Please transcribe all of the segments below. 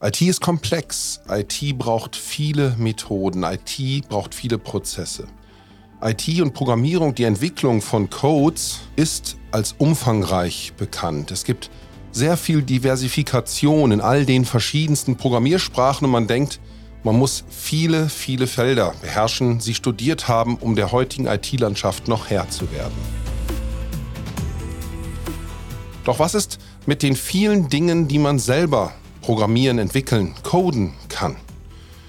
IT ist komplex. IT braucht viele Methoden. IT braucht viele Prozesse. IT und Programmierung, die Entwicklung von Codes ist als umfangreich bekannt. Es gibt sehr viel Diversifikation in all den verschiedensten Programmiersprachen und man denkt, man muss viele, viele Felder beherrschen, sie studiert haben, um der heutigen IT-Landschaft noch Herr zu werden. Doch was ist mit den vielen Dingen, die man selber programmieren, entwickeln, coden kann?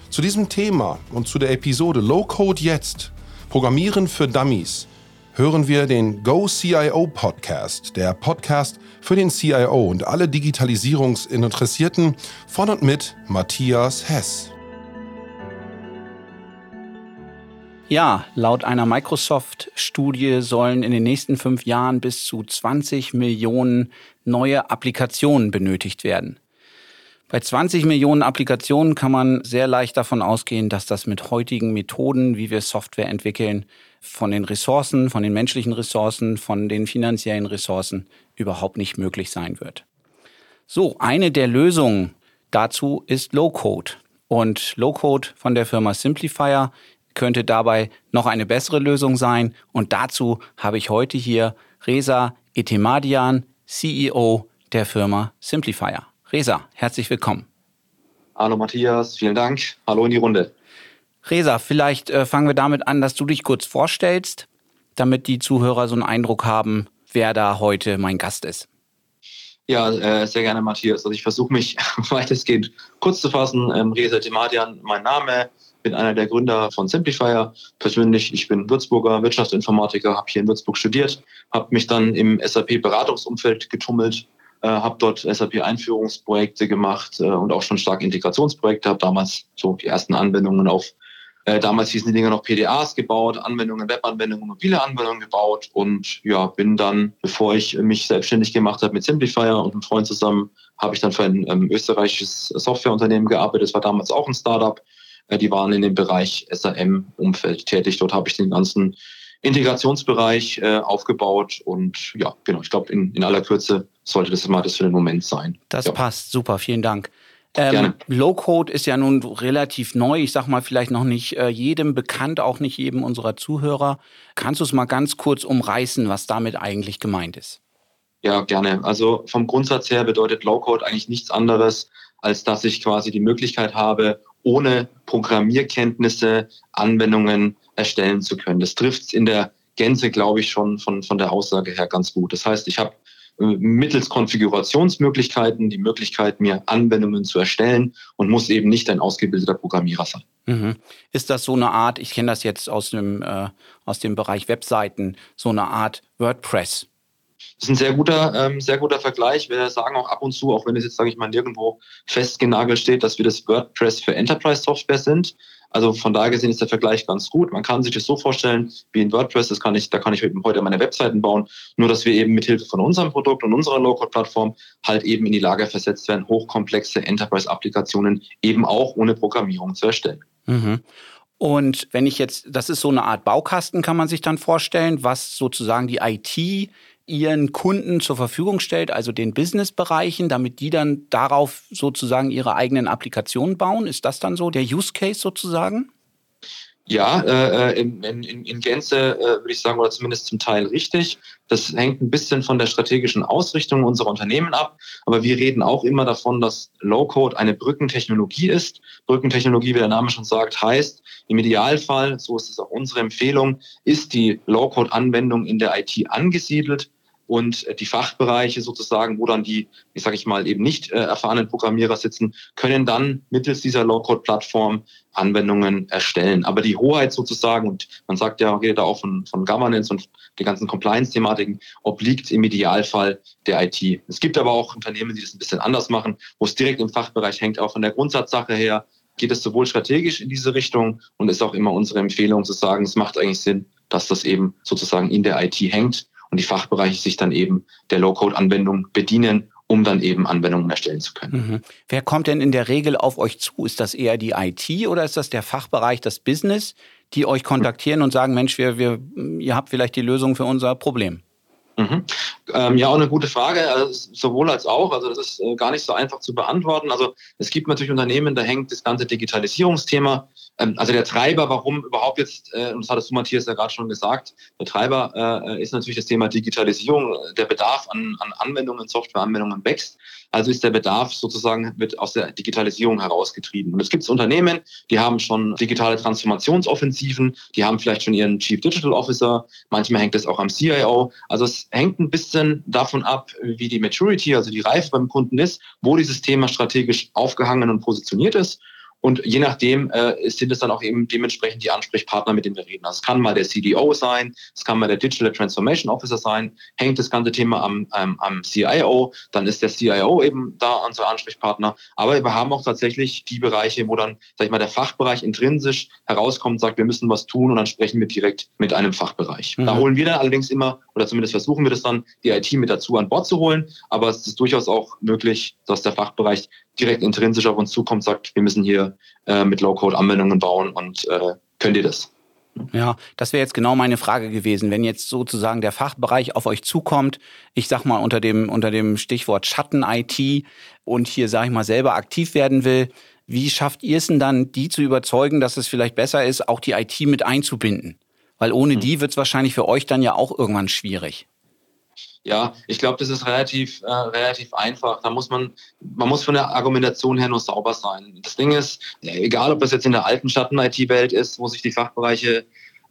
Zu diesem Thema und zu der Episode Low Code jetzt Programmieren für Dummies hören wir den Go CIO Podcast, der Podcast für den CIO und alle Digitalisierungsinteressierten von und mit Matthias Hess. Ja, laut einer Microsoft-Studie sollen in den nächsten fünf Jahren bis zu 20 Millionen neue Applikationen benötigt werden. Bei 20 Millionen Applikationen kann man sehr leicht davon ausgehen, dass das mit heutigen Methoden, wie wir Software entwickeln, von den Ressourcen, von den menschlichen Ressourcen, von den finanziellen Ressourcen überhaupt nicht möglich sein wird. So, eine der Lösungen dazu ist Low-Code. Und Low-Code von der Firma Simplifier könnte dabei noch eine bessere Lösung sein. Und dazu habe ich heute hier Reza Etemadian, CEO der Firma Simplifier. Resa, herzlich willkommen. Hallo Matthias, vielen Dank. Hallo in die Runde. Resa, vielleicht äh, fangen wir damit an, dass du dich kurz vorstellst, damit die Zuhörer so einen Eindruck haben, wer da heute mein Gast ist. Ja, äh, sehr gerne, Matthias. Also ich versuche mich weitestgehend kurz zu fassen. Ähm, Reza Demadian, mein Name. Bin einer der Gründer von Simplifier. Persönlich, ich bin Würzburger Wirtschaftsinformatiker, habe hier in Würzburg studiert, habe mich dann im SAP-Beratungsumfeld getummelt, äh, habe dort SAP-Einführungsprojekte gemacht äh, und auch schon stark Integrationsprojekte, habe damals so die ersten Anwendungen auf, äh, damals hießen die Dinger noch PDAs gebaut, Anwendungen, Webanwendungen, mobile Anwendungen gebaut und ja, bin dann, bevor ich mich selbstständig gemacht habe mit Simplifier und einem Freund zusammen, habe ich dann für ein ähm, österreichisches Softwareunternehmen gearbeitet. Das war damals auch ein Startup. Äh, die waren in dem Bereich SAM-Umfeld tätig. Dort habe ich den ganzen Integrationsbereich äh, aufgebaut und ja, genau, ich glaube, in, in aller Kürze sollte das mal das für den Moment sein. Das ja. passt, super, vielen Dank. Ähm, Low-Code ist ja nun relativ neu. Ich sag mal, vielleicht noch nicht äh, jedem bekannt, auch nicht jedem unserer Zuhörer. Kannst du es mal ganz kurz umreißen, was damit eigentlich gemeint ist? Ja, gerne. Also vom Grundsatz her bedeutet Low-Code eigentlich nichts anderes, als dass ich quasi die Möglichkeit habe, ohne Programmierkenntnisse Anwendungen erstellen zu können. Das trifft in der Gänze, glaube ich, schon von, von der Aussage her ganz gut. Das heißt, ich habe äh, mittels Konfigurationsmöglichkeiten die Möglichkeit, mir Anwendungen zu erstellen und muss eben nicht ein ausgebildeter Programmierer sein. Mhm. Ist das so eine Art, ich kenne das jetzt aus dem, äh, aus dem Bereich Webseiten, so eine Art WordPress? Das ist ein sehr guter, ähm, sehr guter Vergleich. Wir sagen auch ab und zu, auch wenn es jetzt, sage ich mal, nirgendwo festgenagelt steht, dass wir das WordPress für Enterprise-Software sind. Also von daher gesehen ist der Vergleich ganz gut. Man kann sich das so vorstellen wie in WordPress, das kann ich, da kann ich heute meine Webseiten bauen, nur dass wir eben mit Hilfe von unserem Produkt und unserer Low-Code-Plattform halt eben in die Lage versetzt werden, hochkomplexe Enterprise-Applikationen eben auch ohne Programmierung zu erstellen. Mhm. Und wenn ich jetzt, das ist so eine Art Baukasten, kann man sich dann vorstellen, was sozusagen die IT ihren Kunden zur Verfügung stellt, also den Businessbereichen, damit die dann darauf sozusagen ihre eigenen Applikationen bauen? Ist das dann so der Use Case sozusagen? Ja, äh, äh in, in, in Gänze äh, würde ich sagen, oder zumindest zum Teil richtig. Das hängt ein bisschen von der strategischen Ausrichtung unserer Unternehmen ab. Aber wir reden auch immer davon, dass Low-Code eine Brückentechnologie ist. Brückentechnologie, wie der Name schon sagt, heißt, im Idealfall, so ist es auch unsere Empfehlung, ist die Low-Code-Anwendung in der IT angesiedelt und äh, die Fachbereiche sozusagen, wo dann die, ich sage ich mal, eben nicht äh, erfahrenen Programmierer sitzen, können dann mittels dieser Low-Code-Plattform Anwendungen erstellen. Aber die Hoheit sozusagen, und man sagt ja, geht da auch von, von Governance und die ganzen Compliance-Thematiken, obliegt im Idealfall der IT. Es gibt aber auch Unternehmen, die das ein bisschen anders machen, wo es direkt im Fachbereich hängt, auch von der Grundsatzsache her, geht es sowohl strategisch in diese Richtung und ist auch immer unsere Empfehlung zu sagen, es macht eigentlich Sinn, dass das eben sozusagen in der IT hängt und die Fachbereiche sich dann eben der Low-Code-Anwendung bedienen, um dann eben Anwendungen erstellen zu können. Mhm. Wer kommt denn in der Regel auf euch zu? Ist das eher die IT oder ist das der Fachbereich, das Business, die euch kontaktieren und sagen, Mensch, wir, wir, ihr habt vielleicht die Lösung für unser Problem? Mhm. Ähm, ja, auch eine gute Frage, also sowohl als auch. Also das ist äh, gar nicht so einfach zu beantworten. Also es gibt natürlich Unternehmen, da hängt das ganze Digitalisierungsthema. Ähm, also der Treiber, warum überhaupt jetzt, äh, und das hattest du Matthias ja gerade schon gesagt, der Treiber äh, ist natürlich das Thema Digitalisierung. Der Bedarf an, an Anwendungen, Softwareanwendungen wächst. Also ist der Bedarf sozusagen, wird aus der Digitalisierung herausgetrieben. Und es gibt Unternehmen, die haben schon digitale Transformationsoffensiven, die haben vielleicht schon ihren Chief Digital Officer, manchmal hängt es auch am CIO. Also es hängt ein bisschen davon ab, wie die Maturity, also die Reife beim Kunden ist, wo dieses Thema strategisch aufgehangen und positioniert ist. Und je nachdem äh, sind es dann auch eben dementsprechend die Ansprechpartner, mit denen wir reden. Also es kann mal der CDO sein, es kann mal der Digital Transformation Officer sein, hängt das ganze Thema am, am, am CIO, dann ist der CIO eben da unser Ansprechpartner. Aber wir haben auch tatsächlich die Bereiche, wo dann, sag ich mal, der Fachbereich intrinsisch herauskommt, sagt, wir müssen was tun und dann sprechen wir direkt mit einem Fachbereich. Mhm. Da holen wir dann allerdings immer, oder zumindest versuchen wir das dann, die IT mit dazu an Bord zu holen. Aber es ist durchaus auch möglich, dass der Fachbereich direkt intrinsisch auf uns zukommt, sagt, wir müssen hier äh, mit Low-Code Anwendungen bauen und äh, könnt ihr das? Ja, das wäre jetzt genau meine Frage gewesen. Wenn jetzt sozusagen der Fachbereich auf euch zukommt, ich sag mal unter dem, unter dem Stichwort Schatten-IT und hier, sag ich mal, selber aktiv werden will, wie schafft ihr es denn dann, die zu überzeugen, dass es vielleicht besser ist, auch die IT mit einzubinden? Weil ohne hm. die wird es wahrscheinlich für euch dann ja auch irgendwann schwierig. Ja, ich glaube, das ist relativ, äh, relativ einfach. Da muss man, man muss von der Argumentation her nur sauber sein. Das Ding ist, egal ob das jetzt in der alten Schatten-IT-Welt ist, wo sich die Fachbereiche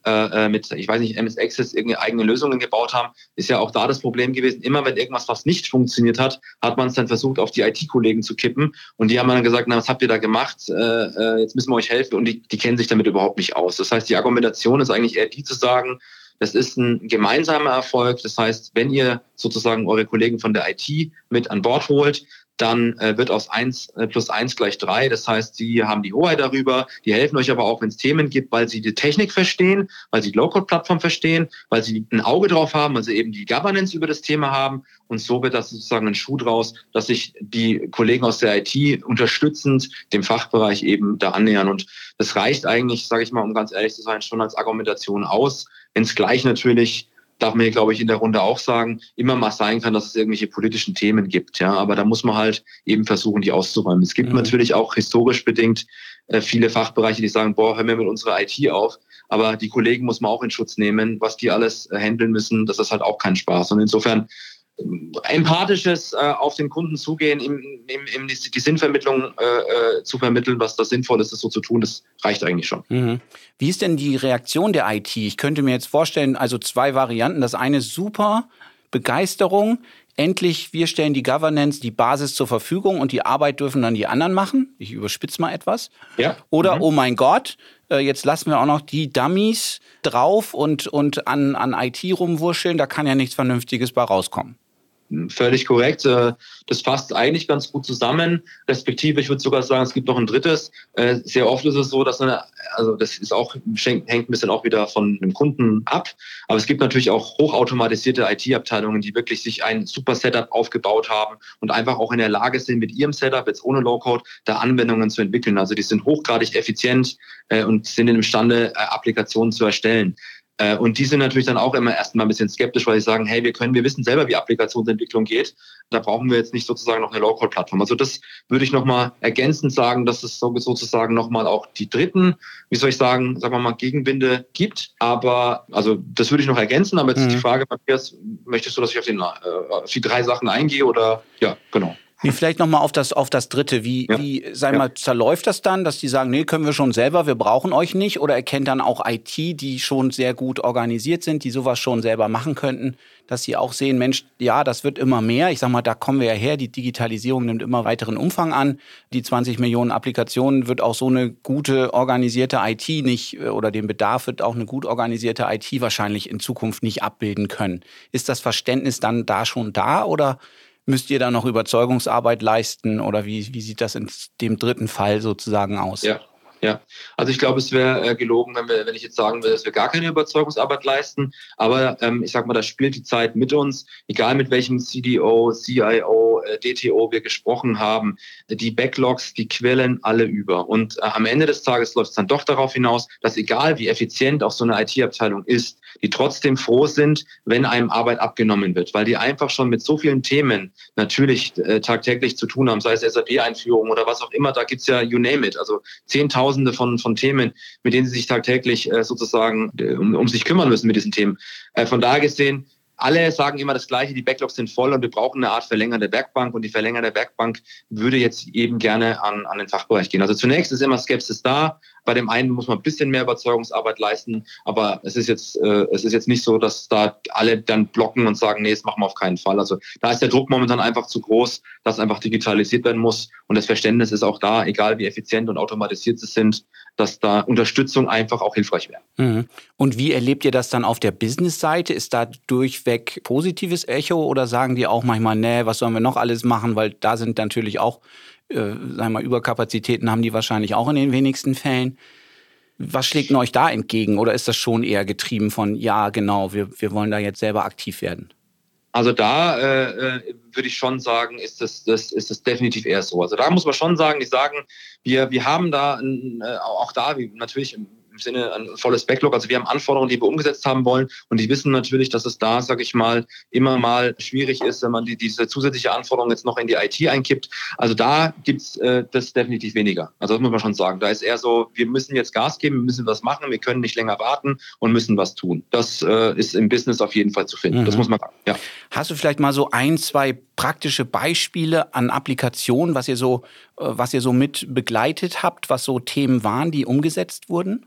äh, äh mit, ich weiß nicht, MS Access irgendeine eigene Lösungen gebaut haben, ist ja auch da das Problem gewesen. Immer wenn irgendwas, was nicht funktioniert hat, hat man es dann versucht, auf die IT-Kollegen zu kippen. Und die haben dann gesagt, na, was habt ihr da gemacht? Äh, äh, jetzt müssen wir euch helfen. Und die, die kennen sich damit überhaupt nicht aus. Das heißt, die Argumentation ist eigentlich eher die zu sagen, das ist ein gemeinsamer Erfolg. Das heißt, wenn ihr sozusagen eure Kollegen von der IT mit an Bord holt, dann äh, wird aus eins äh, plus eins gleich drei. Das heißt, sie haben die Hoheit darüber, die helfen euch aber auch, wenn es Themen gibt, weil sie die Technik verstehen, weil sie die Low-Code-Plattform verstehen, weil sie ein Auge drauf haben, weil sie eben die Governance über das Thema haben. Und so wird das sozusagen ein Schuh draus, dass sich die Kollegen aus der IT unterstützend dem Fachbereich eben da annähern. Und das reicht eigentlich, sage ich mal, um ganz ehrlich zu sein, schon als Argumentation aus. Wenn es gleich natürlich darf man hier, glaube ich, in der Runde auch sagen, immer mal sein kann, dass es irgendwelche politischen Themen gibt. Ja, aber da muss man halt eben versuchen, die auszuräumen. Es gibt mhm. natürlich auch historisch bedingt äh, viele Fachbereiche, die sagen, boah, hör mir mit unserer IT auf. Aber die Kollegen muss man auch in Schutz nehmen, was die alles äh, handeln müssen. Das ist halt auch kein Spaß. Und insofern empathisches äh, auf den Kunden zugehen, ihm, ihm, ihm die, die, Sinnvermittlung äh, äh, zu vermitteln, was das sinnvoll ist, das so zu tun, das reicht eigentlich schon. Mhm. Wie ist denn die Reaktion der IT? Ich könnte mir jetzt vorstellen, also zwei Varianten. Das eine super Begeisterung. Endlich, wir stellen die Governance, die Basis zur Verfügung und die Arbeit dürfen dann die anderen machen. Ich überspitze mal etwas. Ja. Oder, mhm. oh mein Gott, äh, jetzt lassen wir auch noch die Dummies drauf und, und an, an IT rumwurscheln. Da kann ja nichts Vernünftiges bei rauskommen. Völlig korrekt. Äh, das fasst eigentlich ganz gut zusammen. Respektive, ich würde sogar sagen, es gibt noch ein drittes. Äh, sehr oft ist es so, dass eine, also das ist auch, hängt ein bisschen auch wieder von dem Kunden ab. Aber es gibt natürlich auch hochautomatisierte IT-Abteilungen, die wirklich sich ein super Setup aufgebaut haben und einfach auch in der Lage sind, mit ihrem Setup, jetzt ohne Low-Code, da Anwendungen zu entwickeln. Also die sind hochgradig effizient äh, und sind imstande, Applikationen zu erstellen. Äh, und die sind natürlich dann auch immer erstmal ein bisschen skeptisch, weil sie sagen, hey, wir können, wir wissen selber, wie Applikationsentwicklung geht. Da brauchen wir jetzt nicht sozusagen noch eine Low-Code-Plattform. Also das würde ich nochmal ergänzend sagen, dass es sozusagen nochmal auch die dritten, wie soll ich sagen, sagen wir mal, Gegenwinde gibt. Aber, also das würde ich noch ergänzen. Aber jetzt mhm. ist die mhm. Frage, Matthias, möchtest du, dass ich auf, den, äh, auf die drei Sachen eingehe oder, ja, genau. Wie vielleicht nochmal auf das, auf das dritte. Wie, ja. wie, sag ja. mal, zerläuft das dann, dass die sagen, nee, können wir schon selber, wir brauchen euch nicht? Oder erkennt dann auch IT, die schon sehr gut organisiert sind, die sowas schon selber machen könnten, dass sie auch sehen, Mensch, ja, das wird immer mehr. Ich sag mal, da kommen wir ja her. Die Digitalisierung nimmt immer weiteren Umfang an. Die 20 Millionen Applikationen wird auch so eine gute organisierte IT nicht, äh, oder den Bedarf wird auch eine gut organisierte IT wahrscheinlich in Zukunft nicht abbilden können. Ist das Verständnis dann da schon da oder müsst ihr da noch Überzeugungsarbeit leisten oder wie, wie sieht das in dem dritten Fall sozusagen aus? Ja. Ja, also ich glaube, es wäre äh, gelogen, wenn, wir, wenn ich jetzt sagen würde, dass wir gar keine Überzeugungsarbeit leisten. Aber ähm, ich sag mal, da spielt die Zeit mit uns, egal mit welchem CDO, CIO, äh, DTO wir gesprochen haben, die Backlogs, die quellen alle über. Und äh, am Ende des Tages läuft es dann doch darauf hinaus, dass egal wie effizient auch so eine IT-Abteilung ist, die trotzdem froh sind, wenn einem Arbeit abgenommen wird, weil die einfach schon mit so vielen Themen natürlich äh, tagtäglich zu tun haben, sei es SAP-Einführung oder was auch immer, da gibt's ja you name it, also Zehntausende von, von Themen, mit denen sie sich tagtäglich äh, sozusagen äh, um, um sich kümmern müssen mit diesen Themen. Äh, von daher gesehen, alle sagen immer das Gleiche, die Backlogs sind voll und wir brauchen eine Art verlängerte Werkbank und die verlängerte Werkbank würde jetzt eben gerne an, an den Fachbereich gehen. Also zunächst ist immer Skepsis da. Bei dem einen muss man ein bisschen mehr Überzeugungsarbeit leisten, aber es ist jetzt, äh, es ist jetzt nicht so, dass da alle dann blocken und sagen, nee, das machen wir auf keinen Fall. Also da ist der Druck momentan einfach zu groß, dass einfach digitalisiert werden muss und das Verständnis ist auch da, egal wie effizient und automatisiert sie sind, dass da Unterstützung einfach auch hilfreich wäre. Mhm. Und wie erlebt ihr das dann auf der Business-Seite? Ist da durchweg positives Echo oder sagen die auch manchmal, nee, was sollen wir noch alles machen? Weil da sind natürlich auch, äh, sagen wir Überkapazitäten haben die wahrscheinlich auch in den wenigsten Fällen. Was schlägt euch da entgegen? Oder ist das schon eher getrieben von, ja, genau, wir, wir wollen da jetzt selber aktiv werden? Also da äh, äh würde ich schon sagen, ist das, das, ist das definitiv eher so. Also da muss man schon sagen, die sagen, wir, wir haben da äh, auch da, wie natürlich im Sinne ein volles Backlog. Also wir haben Anforderungen, die wir umgesetzt haben wollen und die wissen natürlich, dass es da, sage ich mal, immer mal schwierig ist, wenn man die, diese zusätzliche Anforderung jetzt noch in die IT einkippt. Also da gibt's äh, das definitiv weniger. Also das muss man schon sagen. Da ist eher so, wir müssen jetzt Gas geben, wir müssen was machen, wir können nicht länger warten und müssen was tun. Das äh, ist im Business auf jeden Fall zu finden. Mhm. Das muss man sagen. Ja. Hast du vielleicht mal so ein, zwei praktische Beispiele an Applikationen, was ihr so, äh, was ihr so mit begleitet habt, was so Themen waren, die umgesetzt wurden?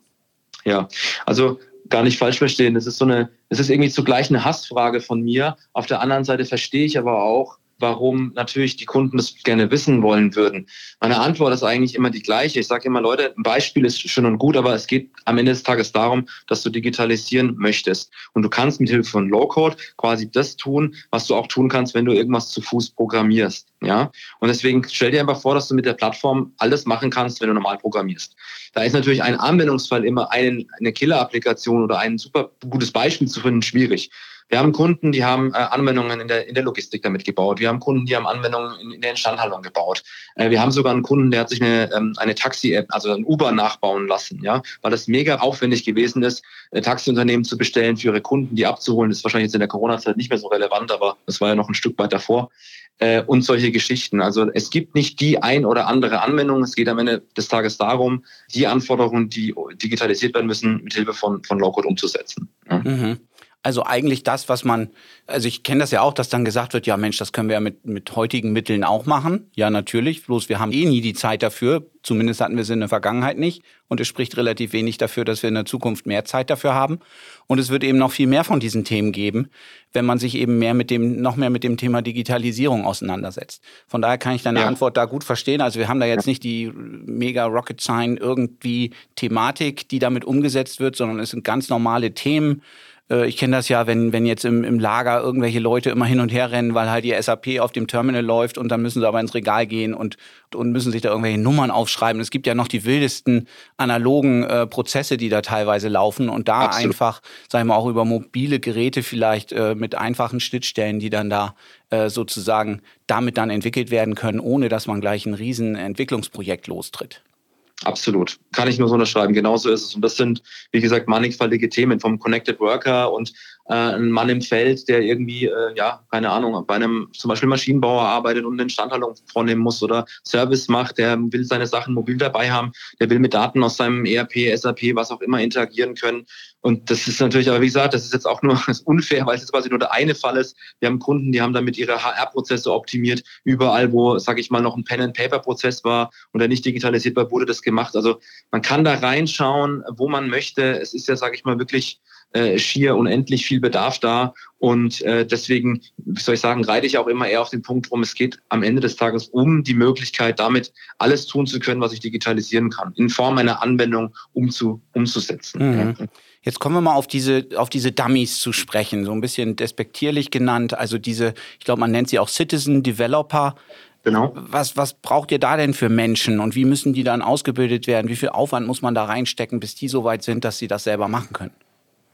Ja, also gar nicht falsch verstehen. Es ist so eine, es ist irgendwie zugleich eine Hassfrage von mir. Auf der anderen Seite verstehe ich aber auch, warum natürlich die Kunden das gerne wissen wollen würden. Meine Antwort ist eigentlich immer die gleiche. Ich sage immer, Leute, ein Beispiel ist schön und gut, aber es geht am Ende des Tages darum, dass du digitalisieren möchtest. Und du kannst mit Hilfe von Low-Code quasi das tun, was du auch tun kannst, wenn du irgendwas zu Fuß programmierst. Ja, und deswegen stell dir einfach vor, dass du mit der Plattform alles machen kannst, wenn du normal programmierst. Da ist natürlich ein Anwendungsfall immer eine Killer-Applikation oder ein super gutes Beispiel zu finden schwierig. Wir haben Kunden, die haben äh, Anwendungen in der, in der Logistik damit gebaut. Wir haben Kunden, die haben Anwendungen in, in der Instandhaltung gebaut. Äh, wir haben sogar einen Kunden, der hat sich eine, ähm, eine Taxi-App, also ein Uber nachbauen lassen, ja, weil das mega aufwendig gewesen ist, äh, Taxiunternehmen zu bestellen für ihre Kunden, die abzuholen. Das ist wahrscheinlich jetzt in der Corona-Zeit nicht mehr so relevant, aber das war ja noch ein Stück weit davor. Äh, und solche Geschichten. Also es gibt nicht die ein oder andere Anwendung. Es geht am Ende des Tages darum, die Anforderungen, die digitalisiert werden müssen, mit Hilfe von, von Low-Code umzusetzen. Ja. Mhm. Also eigentlich das, was man, also ich kenne das ja auch, dass dann gesagt wird, ja Mensch, das können wir ja mit, mit heutigen Mitteln auch machen. Ja, natürlich, bloß wir haben eh nie die Zeit dafür. Zumindest hatten wir es in der Vergangenheit nicht. Und es spricht relativ wenig dafür, dass wir in der Zukunft mehr Zeit dafür haben. Und es wird eben noch viel mehr von diesen Themen geben, wenn man sich eben mehr mit dem, noch mehr mit dem Thema Digitalisierung auseinandersetzt. Von daher kann ich deine ja. Antwort da gut verstehen. Also wir haben da jetzt nicht die mega Rocket Sign irgendwie Thematik, die damit umgesetzt wird, sondern es sind ganz normale Themen ich kenne das ja, wenn, wenn jetzt im, im Lager irgendwelche Leute immer hin und her rennen, weil halt die SAP auf dem Terminal läuft und dann müssen sie aber ins Regal gehen und, und müssen sich da irgendwelche Nummern aufschreiben. Es gibt ja noch die wildesten analogen äh, Prozesse, die da teilweise laufen und da Absolut. einfach, sagen wir auch über mobile Geräte vielleicht äh, mit einfachen Schnittstellen, die dann da äh, sozusagen damit dann entwickelt werden können, ohne dass man gleich ein riesen Entwicklungsprojekt lostritt. Absolut. Kann ich nur so unterschreiben. Genauso ist es. Und das sind, wie gesagt, mannigfaltige Themen vom Connected Worker und äh, ein Mann im Feld, der irgendwie, äh, ja, keine Ahnung, bei einem zum Beispiel Maschinenbauer arbeitet und eine Instandhaltung vornehmen muss oder Service macht, der will seine Sachen mobil dabei haben, der will mit Daten aus seinem ERP, SAP, was auch immer interagieren können. Und das ist natürlich, aber wie gesagt, das ist jetzt auch nur unfair, weil es jetzt quasi nur der eine Fall ist. Wir haben Kunden, die haben damit ihre HR-Prozesse optimiert. Überall, wo, sage ich mal, noch ein Pen-and-Paper-Prozess war und der nicht digitalisiert war, wurde das gemacht. Also man kann da reinschauen, wo man möchte. Es ist ja, sage ich mal, wirklich äh, schier unendlich viel Bedarf da. Und äh, deswegen, wie soll ich sagen, reite ich auch immer eher auf den Punkt rum, es geht am Ende des Tages um die Möglichkeit, damit alles tun zu können, was ich digitalisieren kann, in Form einer Anwendung umzu, umzusetzen. Mhm. Jetzt kommen wir mal auf diese, auf diese Dummies zu sprechen, so ein bisschen despektierlich genannt. Also diese, ich glaube, man nennt sie auch Citizen Developer. Genau. Was, was braucht ihr da denn für Menschen und wie müssen die dann ausgebildet werden? Wie viel Aufwand muss man da reinstecken, bis die so weit sind, dass sie das selber machen können?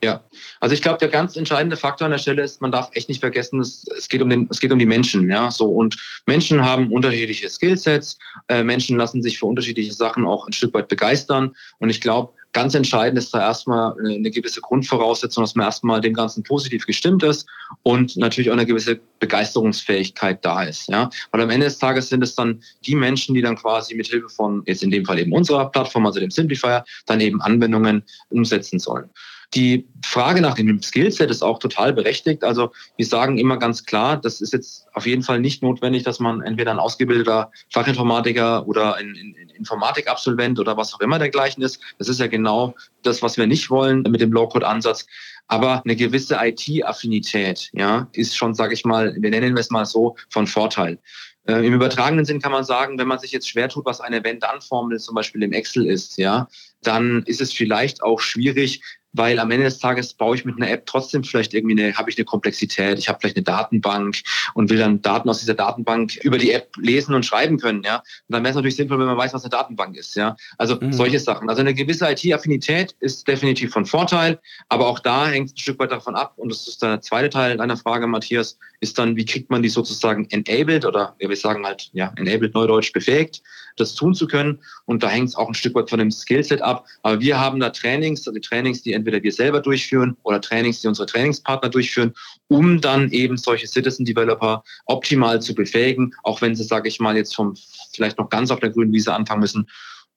Ja, also ich glaube, der ganz entscheidende Faktor an der Stelle ist, man darf echt nicht vergessen, es, es, geht um den, es geht um die Menschen, ja, so und Menschen haben unterschiedliche Skillsets, äh, Menschen lassen sich für unterschiedliche Sachen auch ein Stück weit begeistern. Und ich glaube, ganz entscheidend ist da erstmal eine gewisse Grundvoraussetzung, dass man erstmal dem Ganzen positiv gestimmt ist und natürlich auch eine gewisse Begeisterungsfähigkeit da ist, ja, weil am Ende des Tages sind es dann die Menschen, die dann quasi mit Hilfe von jetzt in dem Fall eben unserer Plattform, also dem Simplifier, dann eben Anwendungen umsetzen sollen. Die Frage nach dem Skillset ist auch total berechtigt. Also wir sagen immer ganz klar, das ist jetzt auf jeden Fall nicht notwendig, dass man entweder ein ausgebildeter Fachinformatiker oder ein, Informatikabsolvent oder was auch immer dergleichen ist. Das ist ja genau das, was wir nicht wollen mit dem Low-Code-Ansatz. Aber eine gewisse IT-Affinität, ja, ist schon, sage ich mal, wir nennen es mal so, von Vorteil. Äh, Im übertragenen Sinn kann man sagen, wenn man sich jetzt schwer tut, was eine Wenn-Dann-Formel zum Beispiel im Excel ist, ja, dann ist es vielleicht auch schwierig, weil am Ende des Tages baue ich mit einer App trotzdem vielleicht irgendwie eine, habe ich eine Komplexität, ich habe vielleicht eine Datenbank und will dann Daten aus dieser Datenbank über die App lesen und schreiben können, ja. Und dann wäre es natürlich sinnvoll, wenn man weiß, was eine Datenbank ist, ja. Also mhm. solche Sachen. Also eine gewisse IT-Affinität ist definitiv von Vorteil, aber auch da hängt es ein Stück weit davon ab und das ist der zweite Teil deiner Frage, Matthias, ist dann, wie kriegt man die sozusagen enabled oder wir sagen halt, ja, enabled Neudeutsch befähigt, das tun zu können. Und da hängt es auch ein Stück weit von dem Skillset ab. Aber wir haben da Trainings, also Trainings, die entweder wir selber durchführen oder Trainings, die unsere Trainingspartner durchführen, um dann eben solche Citizen Developer optimal zu befähigen, auch wenn sie, sage ich mal, jetzt vom vielleicht noch ganz auf der grünen Wiese anfangen müssen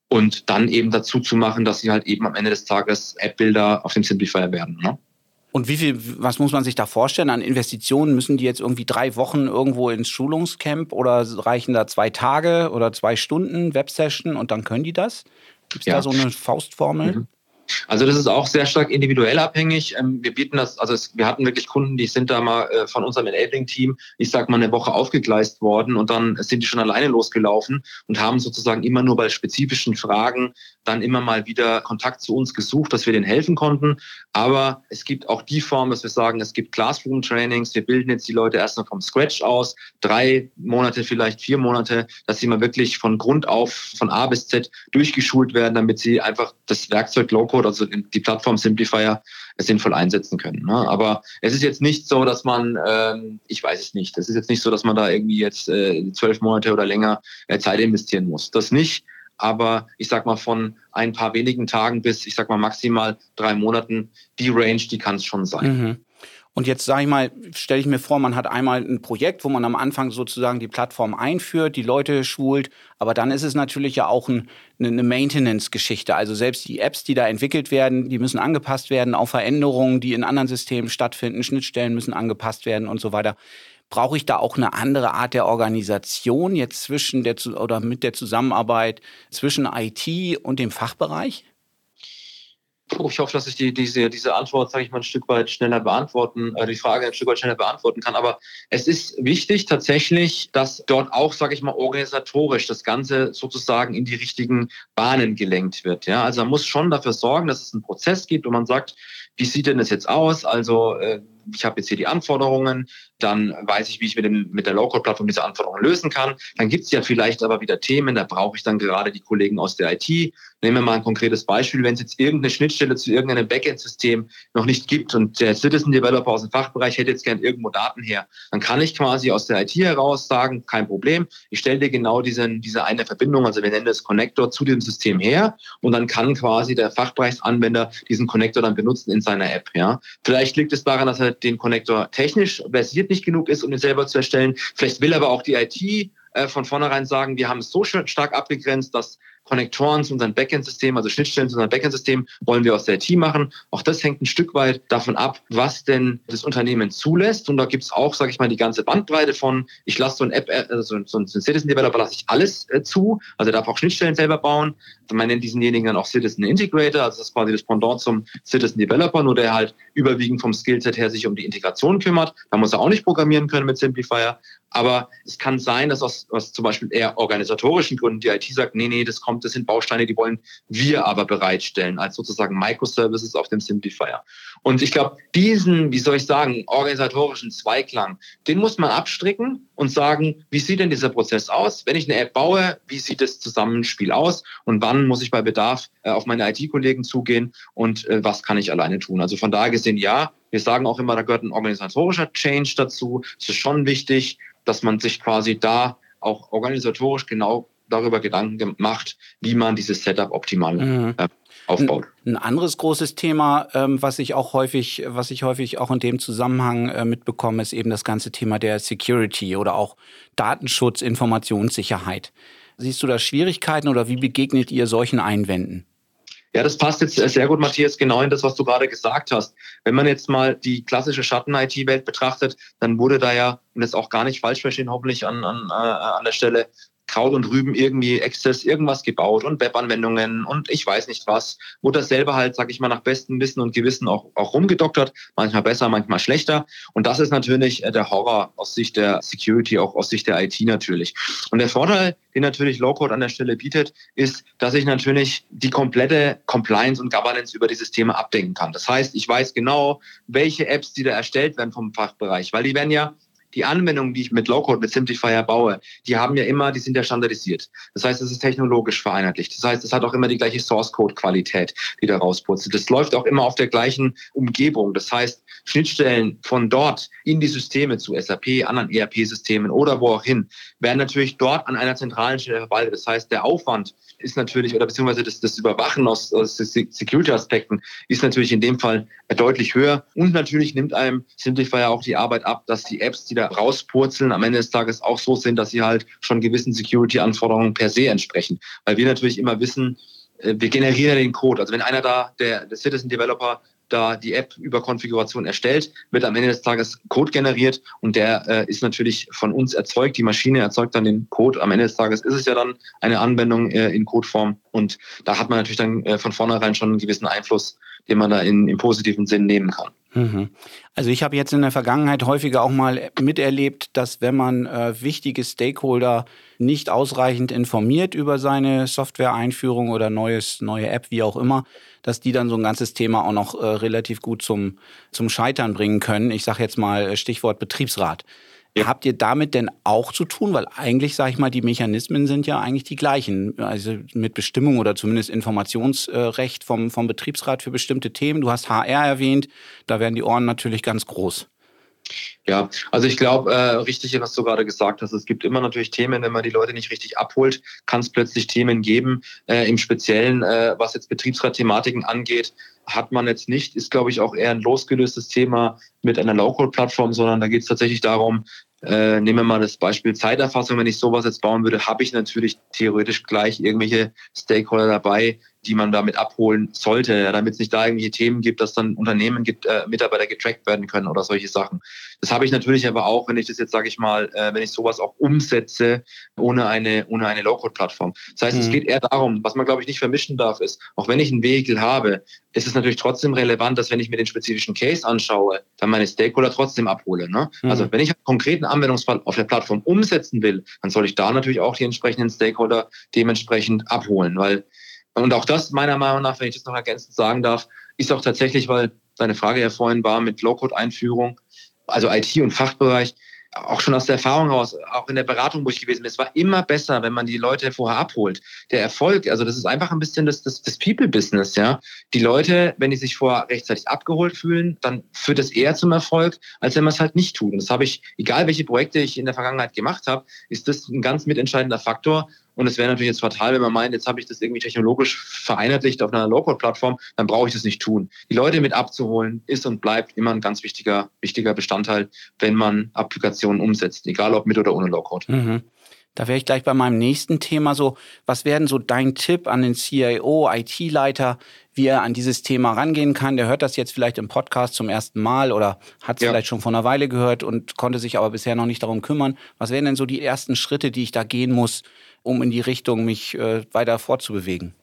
und dann eben dazu zu machen, dass sie halt eben am Ende des Tages App-Builder auf dem Simplifier werden. Ne? Und wie viel, was muss man sich da vorstellen an Investitionen? Müssen die jetzt irgendwie drei Wochen irgendwo ins Schulungscamp oder reichen da zwei Tage oder zwei Stunden Websession und dann können die das? Gibt es ja. da so eine Faustformel? Mhm. Also das ist auch sehr stark individuell abhängig. Ähm, wir bieten das, also wir hatten wirklich Kunden, die sind da mal äh, von unserem Enabling-Team, ich sag mal, eine Woche aufgegleist worden und dann sind die schon alleine losgelaufen und haben sozusagen immer nur bei spezifischen Fragen dann immer mal wieder Kontakt zu uns gesucht, dass wir denen helfen konnten. Aber es gibt auch die Form, dass wir sagen, es gibt Classroom-Trainings. Wir bilden jetzt die Leute erst mal vom Scratch aus, drei Monate, vielleicht vier Monate, dass sie mal wirklich von Grund auf, von A bis Z durchgeschult werden, damit sie einfach das Werkzeug Low-Code, also die Plattform Simplifier, sinnvoll einsetzen können. Ne? Aber es ist jetzt nicht so, dass man, ähm, ich weiß es nicht, es ist jetzt nicht so, dass man da irgendwie jetzt äh, zwölf Monate oder länger äh, Zeit investieren muss. Das nicht aber ich sag mal von ein paar wenigen Tagen bis, ich sag mal maximal drei Monaten, die Range, die kann es schon sein. Mhm. Und jetzt sage ich mal, stelle ich mir vor, man hat einmal ein Projekt, wo man am Anfang sozusagen die Plattform einführt, die Leute schult, aber dann ist es natürlich ja auch ein, eine Maintenance-Geschichte. Also selbst die Apps, die da entwickelt werden, die müssen angepasst werden auf Veränderungen, die in anderen Systemen stattfinden, Schnittstellen müssen angepasst werden und so weiter. Brauche ich da auch eine andere Art der Organisation jetzt zwischen der oder mit der Zusammenarbeit zwischen IT und dem Fachbereich? Ich hoffe, dass ich die, diese, diese Antwort, sage ich mal, ein Stück weit schneller beantworten, äh, die Frage ein Stück weit schneller beantworten kann. Aber es ist wichtig tatsächlich, dass dort auch, sage ich mal, organisatorisch das Ganze sozusagen in die richtigen Bahnen gelenkt wird. Ja, also man muss schon dafür sorgen, dass es einen Prozess gibt, wo man sagt, wie sieht denn das jetzt aus? Also äh, ich habe jetzt hier die Anforderungen, dann weiß ich, wie ich mit, dem, mit der Low-Code-Plattform diese Anforderungen lösen kann. Dann gibt es ja vielleicht aber wieder Themen, da brauche ich dann gerade die Kollegen aus der IT. Nehmen wir mal ein konkretes Beispiel, wenn es jetzt irgendeine Schnittstelle zu irgendeinem Backend-System noch nicht gibt und der Citizen-Developer aus dem Fachbereich hätte jetzt gern irgendwo Daten her, dann kann ich quasi aus der IT heraus sagen, kein Problem, ich stelle dir genau diesen, diese eine Verbindung, also wir nennen das Connector, zu dem System her und dann kann quasi der Fachbereichsanwender diesen Connector dann benutzen in seiner App. Ja. Vielleicht liegt es daran, dass er den Connector technisch versiert nicht genug ist, um ihn selber zu erstellen. Vielleicht will aber auch die IT äh, von vornherein sagen, wir haben es so stark abgegrenzt, dass Konnektoren zu unserem Backend-System, also Schnittstellen zu unserem Backend-System, wollen wir aus der IT machen. Auch das hängt ein Stück weit davon ab, was denn das Unternehmen zulässt. Und da gibt es auch, sage ich mal, die ganze Bandbreite von, ich lasse so ein App, also so ein Citizen-Developer lasse ich alles äh, zu. Also er darf auch Schnittstellen selber bauen. Man nennt diesenjenigen dann auch Citizen Integrator, also das ist quasi das Pendant zum Citizen Developer, nur der halt überwiegend vom Skillset her sich um die Integration kümmert. Da muss er auch nicht programmieren können mit Simplifier. Aber es kann sein, dass aus, aus zum Beispiel eher organisatorischen Gründen die IT sagt, nee, nee, das kommt, das sind Bausteine, die wollen wir aber bereitstellen als sozusagen Microservices auf dem Simplifier. Und ich glaube, diesen, wie soll ich sagen, organisatorischen Zweiklang, den muss man abstricken und sagen, wie sieht denn dieser Prozess aus? Wenn ich eine App baue, wie sieht das Zusammenspiel aus? Und wann muss ich bei Bedarf äh, auf meine IT-Kollegen zugehen? Und äh, was kann ich alleine tun? Also von daher gesehen, ja, wir sagen auch immer, da gehört ein organisatorischer Change dazu. Es ist schon wichtig, dass man sich quasi da auch organisatorisch genau darüber Gedanken macht, wie man dieses Setup optimal mhm. äh, aufbaut. Ein, anderes großes Thema, ähm, was ich auch häufig, was ich häufig auch in dem Zusammenhang äh, mitbekomme, ist eben das ganze Thema der Security oder auch Datenschutz, Informationssicherheit. Siehst du da Schwierigkeiten oder wie begegnet ihr solchen Einwänden? Ja, das passt jetzt sehr gut, Matthias, genau in das, was du gerade gesagt hast. Wenn man jetzt mal die klassische Schatten-IT-Welt betrachtet, dann wurde da ja, und das auch gar nicht falsch verstehen, hoffentlich an, an, äh, an der Stelle, Kraut und Rüben irgendwie Access irgendwas gebaut und Webanwendungen und ich weiß nicht was, wo das selber halt, sag ich mal, nach bestem Wissen und Gewissen auch, auch rumgedoktert, manchmal besser, manchmal schlechter. Und das ist natürlich äh, der Horror aus Sicht der Security, auch aus Sicht der IT natürlich. Und der Vorteil, den natürlich Low-Code an der Stelle bietet, ist, dass ich natürlich die komplette Compliance und Governance über dieses Thema abdenken kann. Das heißt, ich weiß genau, welche Apps, die da erstellt werden vom Fachbereich, weil die werden ja die Anwendungen, die ich mit Low-Code, mit Simplifier baue, die haben ja immer, die sind ja standardisiert. Das heißt, es ist technologisch vereinheitlicht. Das heißt, es hat auch immer die gleiche Source-Code-Qualität, die da rausputzelt. Das läuft auch immer auf der gleichen Umgebung. Das heißt, Schnittstellen von dort in die Systeme zu SAP, anderen ERP-Systemen oder wo auch hin, werden natürlich dort an einer zentralen Stelle verwaltet. Das heißt, der Aufwand ist natürlich, oder beziehungsweise das, das Überwachen aus, aus Security-Aspekten ist natürlich in dem Fall deutlich höher. Und natürlich nimmt einem Simplifier auch die Arbeit ab, dass die Apps, die da rauspurzeln, am Ende des Tages auch so sind, dass sie halt schon gewissen Security-Anforderungen per se entsprechen. Weil wir natürlich immer wissen, äh, wir generieren den Code. Also wenn einer da, der, der Citizen Developer, da die App über Konfiguration erstellt, wird am Ende des Tages Code generiert und der äh, ist natürlich von uns erzeugt. Die Maschine erzeugt dann den Code. Am Ende des Tages ist es ja dann eine Anwendung äh, in Codeform und da hat man natürlich dann äh, von vornherein schon einen gewissen Einfluss, den man da in, im positiven Sinn nehmen kann. Mhm. Also ich habe jetzt in der Vergangenheit häufiger auch mal miterlebt, dass wenn man äh, wichtige Stakeholder nicht ausreichend informiert über seine Software-Einführung oder neues, neue App, wie auch immer, dass die dann so ein ganzes Thema auch noch äh, relativ gut zum, zum Scheitern bringen können. Ich sage jetzt mal äh, Stichwort Betriebsrat. Ja. Habt ihr damit denn auch zu tun? Weil eigentlich, sage ich mal, die Mechanismen sind ja eigentlich die gleichen. Also mit Bestimmung oder zumindest Informationsrecht vom, vom Betriebsrat für bestimmte Themen. Du hast HR erwähnt, da werden die Ohren natürlich ganz groß. Ja, also ich glaube, äh, richtig, was du gerade gesagt hast. Es gibt immer natürlich Themen, wenn man die Leute nicht richtig abholt, kann es plötzlich Themen geben. Äh, Im Speziellen, äh, was jetzt Betriebsrat-Thematiken angeht, hat man jetzt nicht, ist glaube ich auch eher ein losgelöstes Thema mit einer Low-Code-Plattform, sondern da geht es tatsächlich darum, äh, nehmen wir mal das Beispiel Zeiterfassung. Wenn ich sowas jetzt bauen würde, habe ich natürlich theoretisch gleich irgendwelche Stakeholder dabei, die man damit abholen sollte, ja, damit es nicht da irgendwelche Themen gibt, dass dann Unternehmen gibt, äh, Mitarbeiter getrackt werden können oder solche Sachen. Das habe ich natürlich aber auch, wenn ich das jetzt, sage ich mal, äh, wenn ich sowas auch umsetze ohne eine, ohne eine Low-Code-Plattform. Das heißt, mhm. es geht eher darum, was man, glaube ich, nicht vermischen darf, ist, auch wenn ich ein Vehikel habe, ist es natürlich trotzdem relevant, dass wenn ich mir den spezifischen Case anschaue, dann meine Stakeholder trotzdem abhole. Ne? Mhm. Also wenn ich einen konkreten Anwendungsfall auf der Plattform umsetzen will, dann soll ich da natürlich auch die entsprechenden Stakeholder dementsprechend abholen, weil und auch das, meiner Meinung nach, wenn ich das noch ergänzend sagen darf, ist auch tatsächlich, weil deine Frage ja vorhin war mit Low-Code-Einführung, also IT und Fachbereich, auch schon aus der Erfahrung heraus, auch in der Beratung, wo ich gewesen bin, es war immer besser, wenn man die Leute vorher abholt. Der Erfolg, also das ist einfach ein bisschen das, das, das People-Business, ja. Die Leute, wenn die sich vorher rechtzeitig abgeholt fühlen, dann führt das eher zum Erfolg, als wenn man es halt nicht tut. Und das habe ich, egal welche Projekte ich in der Vergangenheit gemacht habe, ist das ein ganz mitentscheidender Faktor, und es wäre natürlich jetzt fatal, wenn man meint, jetzt habe ich das irgendwie technologisch vereinheitlicht auf einer Low-Code-Plattform, dann brauche ich das nicht tun. Die Leute mit abzuholen, ist und bleibt immer ein ganz wichtiger, wichtiger Bestandteil, wenn man Applikationen umsetzt, egal ob mit oder ohne Low-Code. Mhm. Da wäre ich gleich bei meinem nächsten Thema so, was wäre denn so dein Tipp an den CIO, IT-Leiter, wie er an dieses Thema rangehen kann? Der hört das jetzt vielleicht im Podcast zum ersten Mal oder hat es ja. vielleicht schon vor einer Weile gehört und konnte sich aber bisher noch nicht darum kümmern. Was wären denn so die ersten Schritte, die ich da gehen muss, um in die Richtung mich äh, weiter fortzubewegen?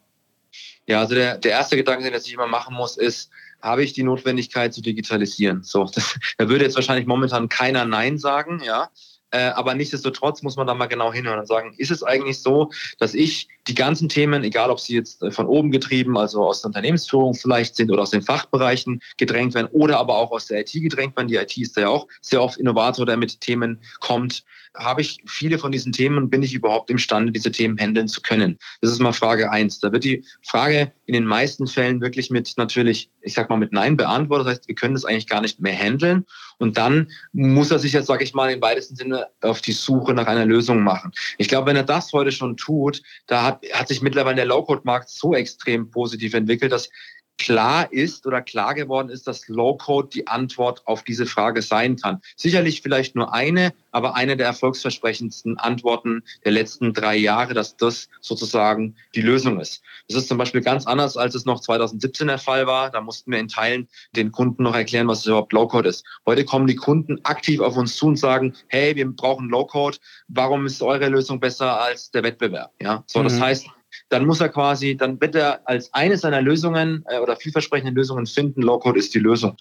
Ja, also der, der erste Gedanke, den ich immer machen muss, ist, habe ich die Notwendigkeit zu digitalisieren? So, das, da würde jetzt wahrscheinlich momentan keiner Nein sagen, ja. Äh, aber nichtsdestotrotz muss man da mal genau hinhören und sagen, ist es eigentlich so, dass ich die ganzen Themen, egal ob sie jetzt äh, von oben getrieben, also aus der Unternehmensführung vielleicht sind oder aus den Fachbereichen gedrängt werden oder aber auch aus der IT gedrängt werden. Die IT ist ja auch sehr oft Innovator, der mit Themen kommt habe ich viele von diesen Themen und bin ich überhaupt imstande, diese Themen handeln zu können? Das ist mal Frage eins. Da wird die Frage in den meisten Fällen wirklich mit natürlich, ich sag mal, mit Nein beantwortet. Das heißt, wir können das eigentlich gar nicht mehr handeln. Und dann muss er sich jetzt, sage ich mal, im weitesten Sinne auf die Suche nach einer Lösung machen. Ich glaube, wenn er das heute schon tut, da hat, hat sich mittlerweile der Low-Code-Markt so extrem positiv entwickelt, dass klar ist oder klar geworden ist, dass Low-Code die Antwort auf diese Frage sein kann. Sicherlich vielleicht nur eine, aber eine der erfolgsversprechendsten Antworten der letzten drei Jahre, dass das sozusagen die Lösung ist. Das ist zum Beispiel ganz anders, als es noch 2017 der Fall war. Da mussten wir in Teilen den Kunden noch erklären, was überhaupt Low-Code ist. Heute kommen die Kunden aktiv auf uns zu und sagen, hey, wir brauchen Low-Code. Warum ist eure Lösung besser als der Wettbewerb? Ja, so, das mhm. heißt, dann muss er quasi, dann wird er als eine seiner Lösungen äh, oder vielversprechende Lösungen finden, Low-Code ist die Lösung.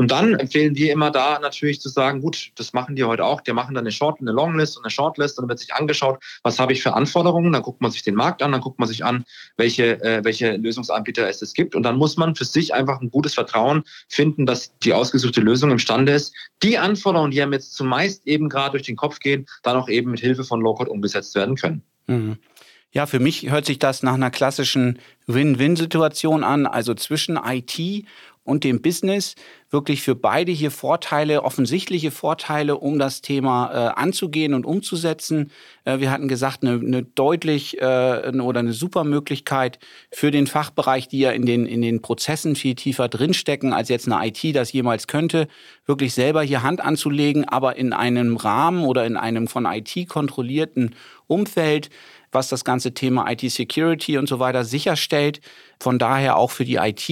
Und dann empfehlen wir immer da natürlich zu sagen, gut, das machen die heute auch. Die machen dann eine Short, eine Longlist und eine Shortlist und dann wird sich angeschaut, was habe ich für Anforderungen. Dann guckt man sich den Markt an, dann guckt man sich an, welche, äh, welche Lösungsanbieter es, es gibt. Und dann muss man für sich einfach ein gutes Vertrauen finden, dass die ausgesuchte Lösung imstande ist, die Anforderungen, die einem jetzt zumeist eben gerade durch den Kopf gehen, dann auch eben mit Hilfe von Low-Code umgesetzt werden können. Mhm. Ja, für mich hört sich das nach einer klassischen Win-Win-Situation an, also zwischen IT und dem Business wirklich für beide hier Vorteile, offensichtliche Vorteile, um das Thema äh, anzugehen und umzusetzen. Äh, wir hatten gesagt, eine, eine deutlich äh, oder eine super Möglichkeit für den Fachbereich, die ja in den, in den Prozessen viel tiefer drinstecken, als jetzt eine IT das jemals könnte, wirklich selber hier Hand anzulegen, aber in einem Rahmen oder in einem von IT kontrollierten Umfeld was das ganze Thema IT-Security und so weiter sicherstellt. Von daher auch für die IT,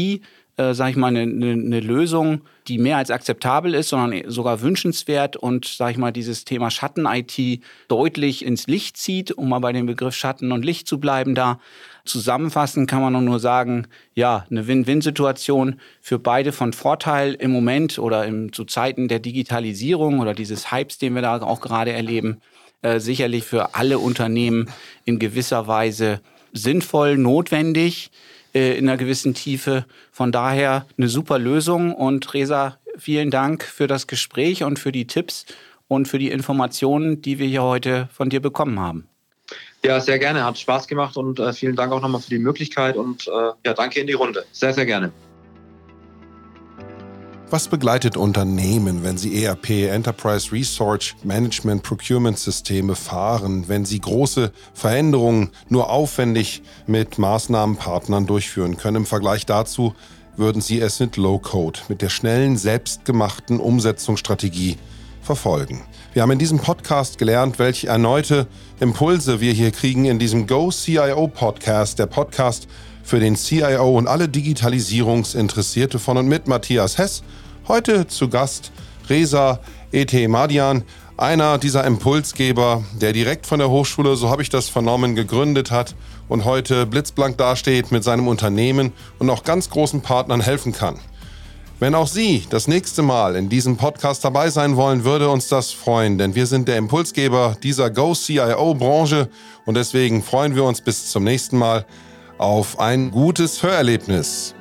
äh, sage ich mal, eine, eine, eine Lösung, die mehr als akzeptabel ist, sondern sogar wünschenswert und, sage ich mal, dieses Thema Schatten-IT deutlich ins Licht zieht, um mal bei dem Begriff Schatten und Licht zu bleiben da. Zusammenfassend kann man nur sagen, ja, eine Win-Win-Situation für beide von Vorteil im Moment oder im, zu Zeiten der Digitalisierung oder dieses Hypes, den wir da auch gerade erleben. Äh, sicherlich für alle Unternehmen in gewisser Weise sinnvoll, notwendig äh, in einer gewissen Tiefe. Von daher eine super Lösung und Resa, vielen Dank für das Gespräch und für die Tipps und für die Informationen, die wir hier heute von dir bekommen haben. Ja, sehr gerne. Hat Spaß gemacht und äh, vielen Dank auch nochmal für die Möglichkeit und äh, ja, danke in die Runde. Sehr, sehr gerne. Was begleitet Unternehmen, wenn sie ERP, Enterprise Research Management Procurement Systeme fahren, wenn sie große Veränderungen nur aufwendig mit Maßnahmenpartnern durchführen können? Im Vergleich dazu würden sie es mit Low Code, mit der schnellen, selbstgemachten Umsetzungsstrategie verfolgen. Wir haben in diesem Podcast gelernt, welche erneute Impulse wir hier kriegen in diesem Go CIO Podcast, der Podcast für den CIO und alle Digitalisierungsinteressierte von und mit Matthias Hess. Heute zu Gast Reza E.T. Madian, einer dieser Impulsgeber, der direkt von der Hochschule, so habe ich das vernommen, gegründet hat und heute blitzblank dasteht mit seinem Unternehmen und auch ganz großen Partnern helfen kann. Wenn auch Sie das nächste Mal in diesem Podcast dabei sein wollen, würde uns das freuen, denn wir sind der Impulsgeber dieser Go CIO Branche und deswegen freuen wir uns bis zum nächsten Mal auf ein gutes Hörerlebnis.